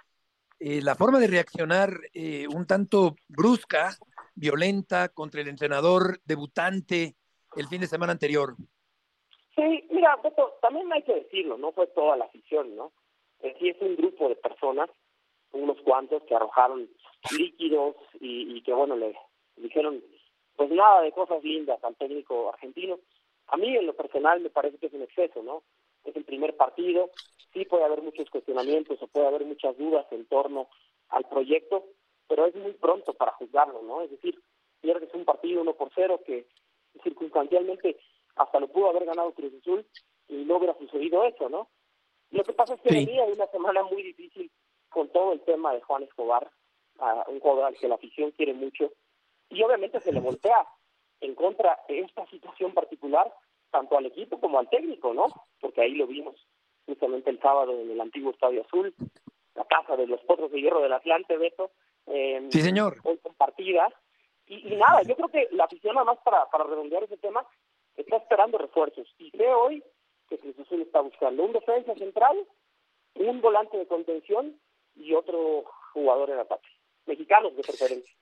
eh, la forma de reaccionar eh, un tanto brusca violenta contra el entrenador debutante el fin de semana anterior. Sí, mira, Beto, también hay que decirlo, no fue toda la afición, ¿no? Eh, sí es un grupo de personas, unos cuantos que arrojaron líquidos y, que, bueno, le dijeron pues nada de cosas lindas al técnico argentino. A mí en lo personal me parece que es un exceso, ¿no? Es el primer partido, sí puede haber muchos cuestionamientos o puede haber muchas dudas en torno al proyecto, pero es muy pronto para juzgarlo, ¿no? Es decir, pierdes un partido uno por cero que circunstancialmente hasta lo pudo haber ganado Cruz Azul y no hubiera sucedido eso, ¿no? Lo que pasa es que venía de una semana muy difícil con todo el tema de Juan Escobar, a un jugador al que la afición quiere mucho, y obviamente se le voltea en contra de esta situación particular, tanto al equipo como al técnico, ¿no? Porque ahí lo vimos justamente el sábado en el antiguo Estadio Azul, la casa de los Potros de Hierro del Atlante, Beto. Eh, sí, señor. Hoy compartida. Y, y, nada, yo creo que la afición, nada más para, para redondear ese tema, está esperando refuerzos. Y sé hoy que Cruz Azul está buscando un defensa central, un volante de contención y otro jugador en ataque. Mexicanos de preferencia.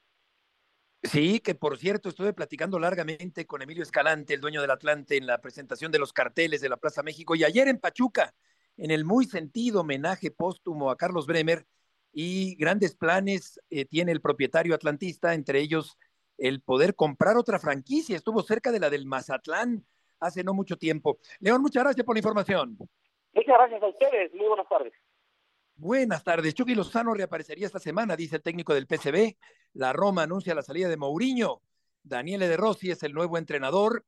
Sí, que por cierto estuve platicando largamente con Emilio Escalante, el dueño del Atlante, en la presentación de los carteles de la Plaza México y ayer en Pachuca, en el muy sentido homenaje póstumo a Carlos Bremer y grandes planes eh, tiene el propietario atlantista, entre ellos el poder comprar otra franquicia. Estuvo cerca de la del Mazatlán hace no mucho tiempo. León, muchas gracias por la información. Muchas gracias a ustedes. Muy buenas tardes. Buenas tardes. Chucky Lozano reaparecería esta semana, dice el técnico del PCB. La Roma anuncia la salida de Mourinho. Daniele De Rossi es el nuevo entrenador.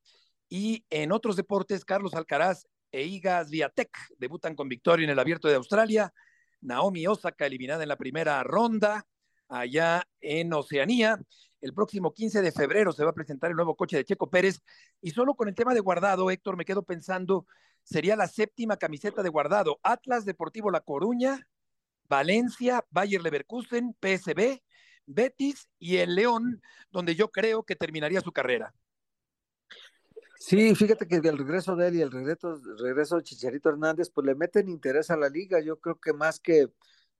Y en otros deportes, Carlos Alcaraz e Iga Swiatek debutan con victoria en el Abierto de Australia. Naomi Osaka eliminada en la primera ronda allá en Oceanía. El próximo 15 de febrero se va a presentar el nuevo coche de Checo Pérez. Y solo con el tema de guardado, Héctor, me quedo pensando, sería la séptima camiseta de guardado. Atlas Deportivo La Coruña, Valencia, Bayer Leverkusen, PSB, Betis y el León, donde yo creo que terminaría su carrera. Sí, fíjate que el regreso de él y el regreso, regreso de Chicharito Hernández, pues le meten interés a la liga. Yo creo que más que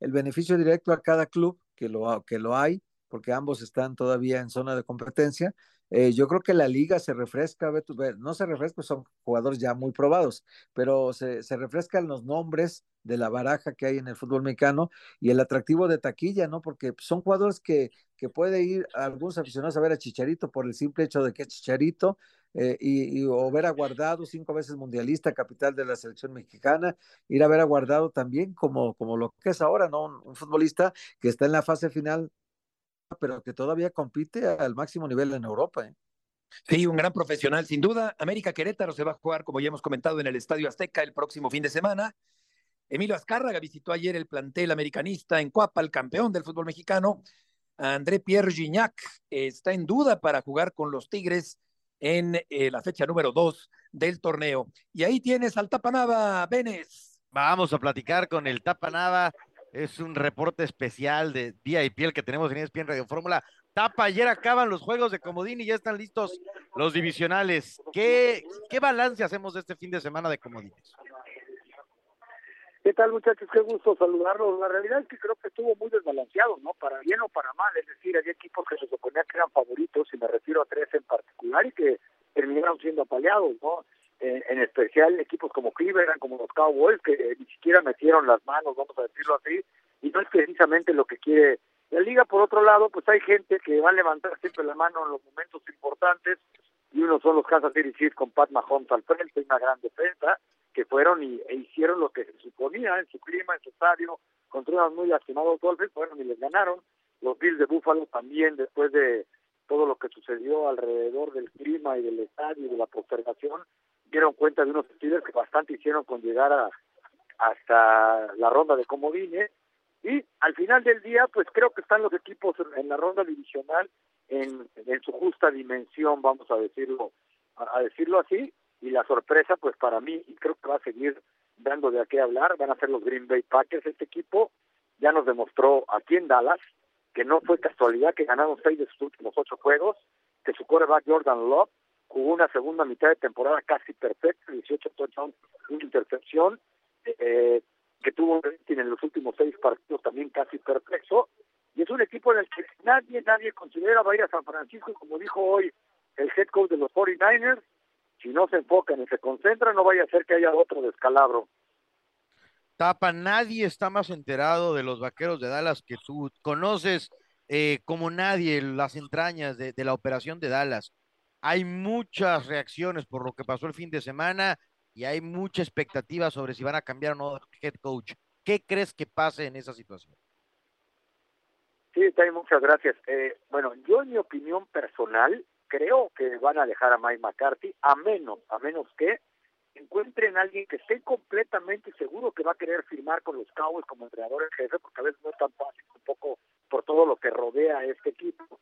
el beneficio directo a cada club, que lo, que lo hay, porque ambos están todavía en zona de competencia, eh, yo creo que la liga se refresca, no se refresca, son jugadores ya muy probados, pero se, se, refrescan los nombres de la baraja que hay en el fútbol mexicano y el atractivo de taquilla, ¿no? Porque son jugadores que, que puede ir algunos aficionados a ver a Chicharito por el simple hecho de que es Chicharito, eh, y, o ver a Guardado, cinco veces mundialista, capital de la selección mexicana, ir a ver a Guardado también como, como lo que es ahora, ¿no? Un futbolista que está en la fase final pero que todavía compite al máximo nivel en Europa. ¿eh? Sí, un gran profesional, sin duda. América Querétaro se va a jugar, como ya hemos comentado, en el Estadio Azteca el próximo fin de semana. Emilio Azcárraga visitó ayer el plantel americanista en Coapa, el campeón del fútbol mexicano. André Pierre Gignac está en duda para jugar con los Tigres en eh, la fecha número dos del torneo. Y ahí tienes al Tapanava, Benes. Vamos a platicar con el Tapanava es un reporte especial de Día y Piel que tenemos en ESPN Radio Fórmula. Tapa, ayer acaban los juegos de Comodín y ya están listos los divisionales. ¿Qué, qué balance hacemos de este fin de semana de Comodines? ¿Qué tal muchachos? Qué gusto saludarlos. La realidad es que creo que estuvo muy desbalanceado, ¿no? Para bien o para mal. Es decir, había equipos que se suponía que eran favoritos, y me refiero a tres en particular, y que terminaron siendo apaleados, ¿no? En especial equipos como Cleveland, como los Cowboys, que eh, ni siquiera metieron las manos, vamos a decirlo así, y no es precisamente lo que quiere la liga. Por otro lado, pues hay gente que va a levantar siempre la mano en los momentos importantes, y uno son los Kansas City Chiefs con Pat Mahomes al frente, una gran defensa, que fueron y, e hicieron lo que se suponía en su clima, en su estadio, contra unos muy lastimados Dolphins, fueron y les ganaron. Los Bills de Buffalo también, después de todo lo que sucedió alrededor del clima y del estadio y de la postergación, dieron cuenta de unos Steelers que bastante hicieron con llegar a, hasta la ronda de comodines y al final del día pues creo que están los equipos en la ronda divisional en, en su justa dimensión vamos a decirlo a, decirlo así. Y la sorpresa pues para mí y creo que va a seguir dando de a qué hablar van a ser los Green Bay Packers. Este equipo ya nos demostró aquí en Dallas que no fue casualidad que ganaron seis de sus últimos ocho juegos que su coreback Jordan Love jugó una segunda mitad de temporada casi perfecta, 18 touchdowns, una intercepción, eh, que tuvo en los últimos seis partidos también casi perfecto, y es un equipo en el que nadie, nadie considera va a ir a San Francisco, como dijo hoy el head coach de los 49ers, si no se enfocan y se concentran, no vaya a ser que haya otro descalabro. Tapa, nadie está más enterado de los vaqueros de Dallas que tú. Conoces eh, como nadie las entrañas de la operación de Dallas hay muchas reacciones por lo que pasó el fin de semana y hay mucha expectativa sobre si van a cambiar o no head coach. ¿Qué crees que pase en esa situación? Sí, Tay, muchas gracias. Eh, bueno, yo en mi opinión personal creo que van a dejar a Mike McCarthy, a menos, a menos que encuentren a alguien que esté completamente seguro que va a querer firmar con los Cowboys como entrenador en jefe, porque a veces no es tan fácil, un poco por todo lo que rodea a este equipo.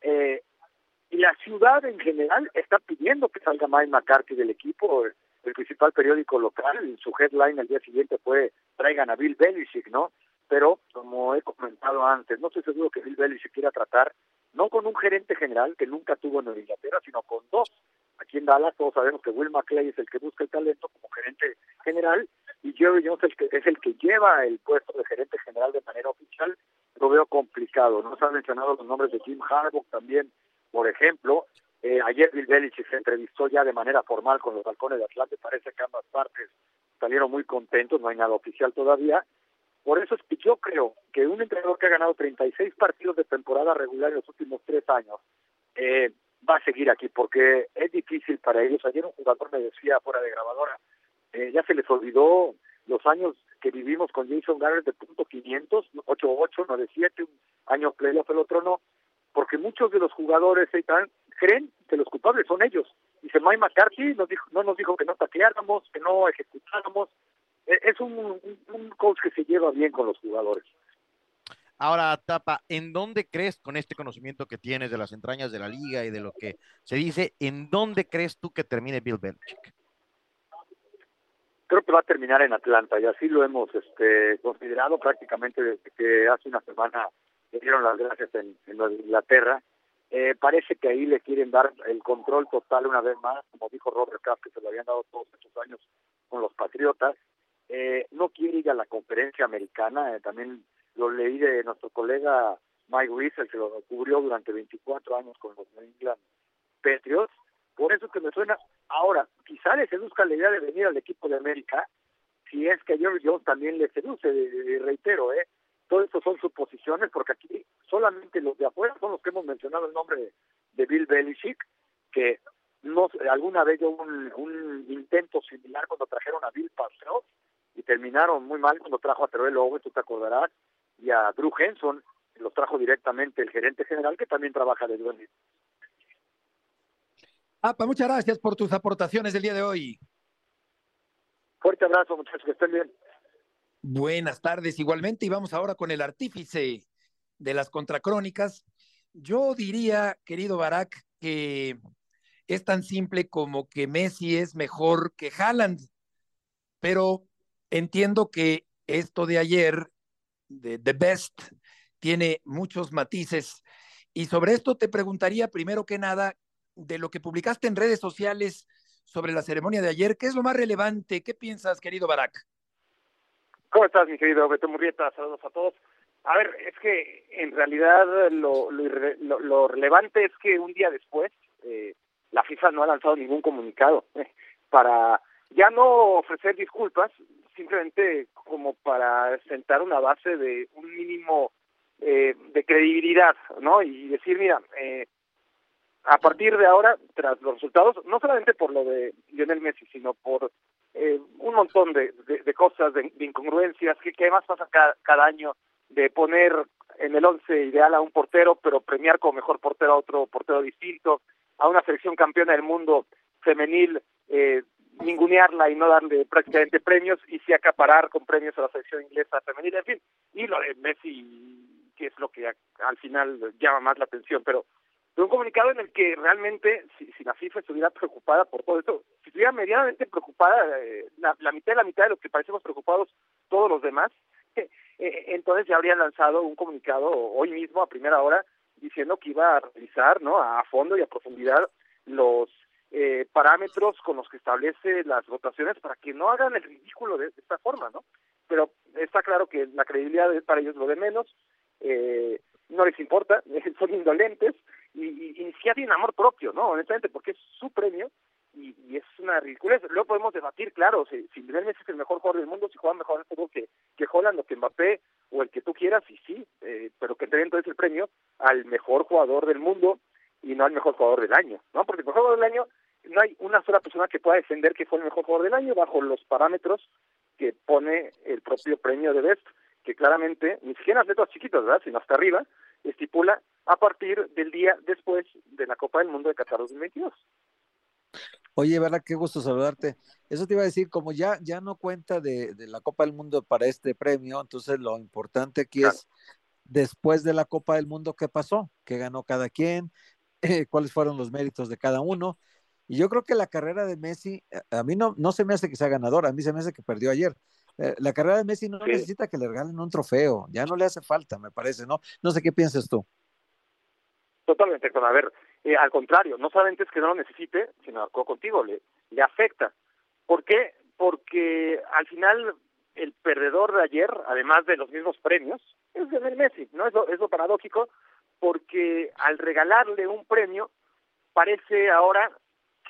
Eh, y la ciudad en general está pidiendo que salga Mike McCarthy del equipo. El principal periódico local, su headline al día siguiente fue traigan a Bill Belichick, ¿no? Pero, como he comentado antes, no estoy seguro que Bill Belichick quiera tratar no con un gerente general que nunca tuvo en Inglaterra, sino con dos. Aquí en Dallas todos sabemos que Will McClay es el que busca el talento como gerente general y Jerry Jones el que, es el que lleva el puesto de gerente general de manera oficial. Lo veo complicado. No se han mencionado los nombres de Jim Harbaugh también, por ejemplo. Eh, ayer Bill Belichick se entrevistó ya de manera formal con los balcones de Atlante. Parece que ambas partes salieron muy contentos, no hay nada oficial todavía. Por eso es que yo creo que un entrenador que ha ganado 36 partidos de temporada regular en los últimos tres años eh, va a seguir aquí, porque es difícil para ellos. Ayer un jugador me decía fuera de grabadora, eh, ya se les olvidó los años que vivimos con Jason Garrett de punto 500, 8-8, 9-7, un año playoff, el otro no, porque muchos de los jugadores creen que los culpables son ellos. Dice Mike McCarthy, nos dijo, no nos dijo que no taqueáramos, que no ejecutáramos, e-, es un, un coach que se lleva bien con los jugadores. Ahora, Tapa, ¿en dónde crees, con este conocimiento que tienes de las entrañas de la liga y de lo que se dice, ¿en dónde crees tú que termine Bill Belichick? Creo que va a terminar en Atlanta y así lo hemos este, considerado prácticamente desde que hace una semana le dieron las gracias en, Inglaterra. Eh, parece que ahí le quieren dar el control total una vez más, como dijo Robert Kraft, que se lo habían dado todos estos años con los Patriotas. Eh, no quiere ir a la conferencia americana, eh, también lo leí de nuestro colega Mike Wiesel, que lo cubrió durante 24 años con los New England Patriots, por eso que me suena, ahora, quizá le seduzca la idea de venir al equipo de América, si es que a Jerry Jones también le seduce, reitero, ¿eh? Todo esto son suposiciones, porque aquí solamente los de afuera son los que hemos mencionado el nombre de, Bill Belichick, que no alguna vez hubo un, un intento similar cuando trajeron a Bill Parcells, y terminaron muy mal cuando trajo a Terrell Owens, tú te acordarás, y a Drew Henson, los trajo directamente el gerente general que también trabaja de Duende. Apa, muchas gracias por tus aportaciones del día de hoy. Fuerte abrazo, muchachos, que estén bien. Buenas tardes igualmente y vamos ahora con el artífice de las contracrónicas. Yo diría, querido Barak, que es tan simple como que Messi es mejor que Haaland, pero Entiendo que esto de ayer, de The Best, tiene muchos matices. Y sobre esto te preguntaría primero que nada de lo que publicaste en redes sociales sobre la ceremonia de ayer. ¿Qué es lo más relevante? ¿Qué piensas, querido Barak? ¿Cómo estás, mi querido Beto Murrieta? Saludos a todos. A ver, es que en realidad lo, lo, relevante es que un día después eh, la FIFA no ha lanzado ningún comunicado eh, para ya no ofrecer disculpas, simplemente como para sentar una base de un mínimo eh, de credibilidad, ¿no? Y decir, mira, eh, a partir de ahora, tras los resultados, no solamente por lo de Lionel Messi, sino por eh, un montón de, cosas, de, incongruencias, que, además pasa cada, cada año, de poner en el once ideal a un portero, pero premiar como mejor portero a otro portero distinto, a una selección campeona del mundo femenil eh, ningunearla y no darle prácticamente premios y sí acaparar con premios a la selección inglesa femenina, en fin, y lo de Messi, que es lo que al final llama más la atención, pero de un comunicado en el que realmente, si, si la FIFA estuviera preocupada por todo esto, si estuviera medianamente preocupada, eh, la, mitad de la mitad de los que parecemos preocupados todos los demás, *laughs* eh, entonces ya habría lanzado un comunicado hoy mismo a primera hora diciendo que iba a revisar ¿no? a fondo y a profundidad los eh, parámetros con los que establece las votaciones para que no hagan el ridículo de, esta forma, ¿no? Pero está claro que la credibilidad es para ellos lo de menos, eh, no les importa, *laughs* son indolentes y, y, ni siquiera tienen amor propio, ¿no? Honestamente, porque es su premio y, es una ridiculez. Luego podemos debatir, claro, si, si Messi es el mejor jugador del mundo, si juega mejor el que, que Holland o que Mbappé o el que tú quieras, y sí, eh, pero que te den entonces el premio al mejor jugador del mundo y no al mejor jugador del año, ¿no? Porque el mejor jugador del año no hay una sola persona que pueda defender que fue el mejor jugador del año bajo los parámetros que pone el propio premio de Best, que claramente, ni siquiera en atletas chiquitos, ¿verdad? Sino hasta arriba, estipula a partir del día después de la Copa del Mundo de Qatar 2022. Oye, verdad, qué gusto saludarte. Eso te iba a decir, como ya, ya no cuenta de, de la Copa del Mundo para este premio, entonces lo importante aquí es después de la Copa del Mundo, ¿qué pasó? ¿Qué ganó cada quien? Eh, *laughs* ¿Cuáles fueron los méritos de cada uno? Y yo creo que la carrera de Messi, a mí no, no se me hace que sea ganador, a mí se me hace que perdió ayer. Eh, la carrera de Messi no Sí. necesita que le regalen un trofeo, ya no le hace falta, me parece, ¿no? No sé qué piensas tú. Totalmente, con a ver, eh, al contrario, no solamente es que no lo necesite, sino co- contigo, le, le afecta. ¿Por qué? Porque al final el perdedor de ayer, además de los mismos premios, es Lionel Messi, ¿no? Es lo, es lo paradójico, porque al regalarle un premio, parece ahora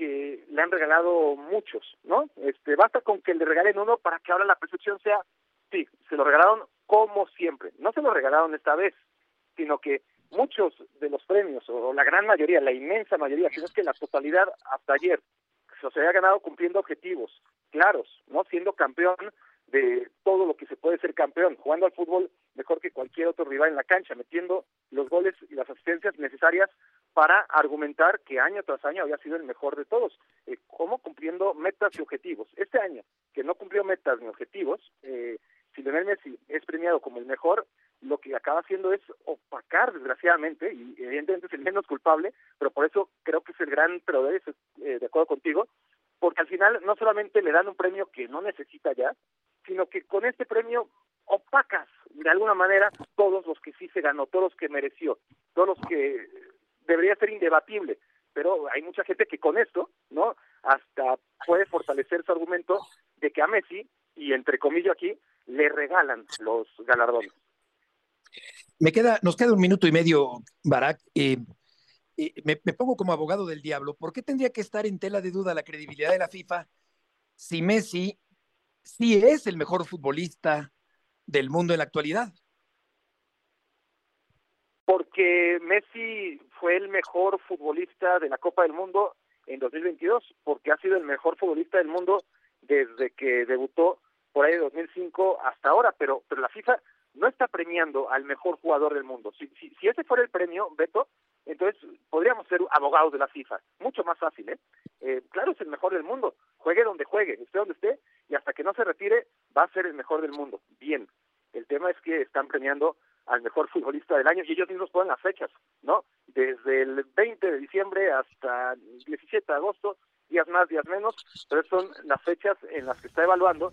que le han regalado muchos, ¿no? Este, basta con que le regalen uno para que ahora la percepción sea, sí, se lo regalaron como siempre. No se lo regalaron esta vez, sino que muchos de los premios, o la gran mayoría, la inmensa mayoría, si no es que la totalidad hasta ayer, se los había ganado cumpliendo objetivos claros, ¿no? Siendo campeón de todo lo que se puede ser campeón, jugando al fútbol mejor que cualquier otro rival en la cancha, metiendo los goles y las asistencias necesarias para argumentar que año tras año había sido el mejor de todos. Eh, ¿Cómo? Cumpliendo metas y objetivos. Este año, que no cumplió metas ni objetivos, eh, si Lionel Messi es premiado como el mejor, lo que acaba haciendo es opacar, desgraciadamente, y evidentemente es el menos culpable, pero por eso creo que es el gran estoy, eh, de acuerdo contigo, porque al final no solamente le dan un premio que no necesita ya, sino que con este premio opacas de alguna manera todos los que sí se ganó, todos los que mereció, todos los que debería ser indebatible, pero hay mucha gente que con esto, ¿no? Hasta puede fortalecer su argumento de que a Messi, y entre comillas aquí, le regalan los galardones. Me queda, nos queda un minuto y medio, Barak. Eh, eh, me, me pongo como abogado del diablo. ¿Por qué tendría que estar en tela de duda la credibilidad de la FIFA si Messi sí es el mejor futbolista del mundo en la actualidad? Porque Messi fue el mejor futbolista de la Copa del Mundo en 2022, porque ha sido el mejor futbolista del mundo desde que debutó por ahí de 2005 hasta ahora, pero, pero la FIFA no está premiando al mejor jugador del mundo. Si, si, si ese fuera el premio, Beto, entonces podríamos ser abogados de la FIFA. Mucho más fácil, ¿eh? ¿eh? Claro, es el mejor del mundo. Juegue donde juegue, esté donde esté, y hasta que no se retire, va a ser el mejor del mundo. Bien. El tema es que están premiando al mejor futbolista del año y ellos mismos ponen las fechas, ¿no? Desde el 20 de diciembre hasta el 17 de agosto, días más, días menos, pero son las fechas en las que está evaluando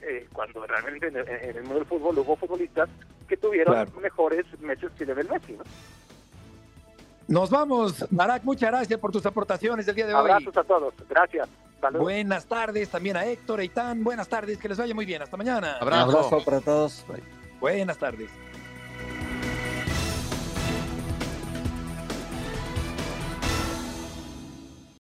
eh, cuando realmente en el, en el, mundo del fútbol hubo futbolistas que tuvieron claro. mejores meses que Lionel Messi, ¿no? Nos vamos, Barak, muchas gracias por tus aportaciones del día de Abrazos hoy. Abrazos a todos, gracias. Saludos. Buenas tardes también a Héctor, Eitan, buenas tardes, que les vaya muy bien, hasta mañana. Abrazo, Abrazo para todos. Bye. Buenas tardes.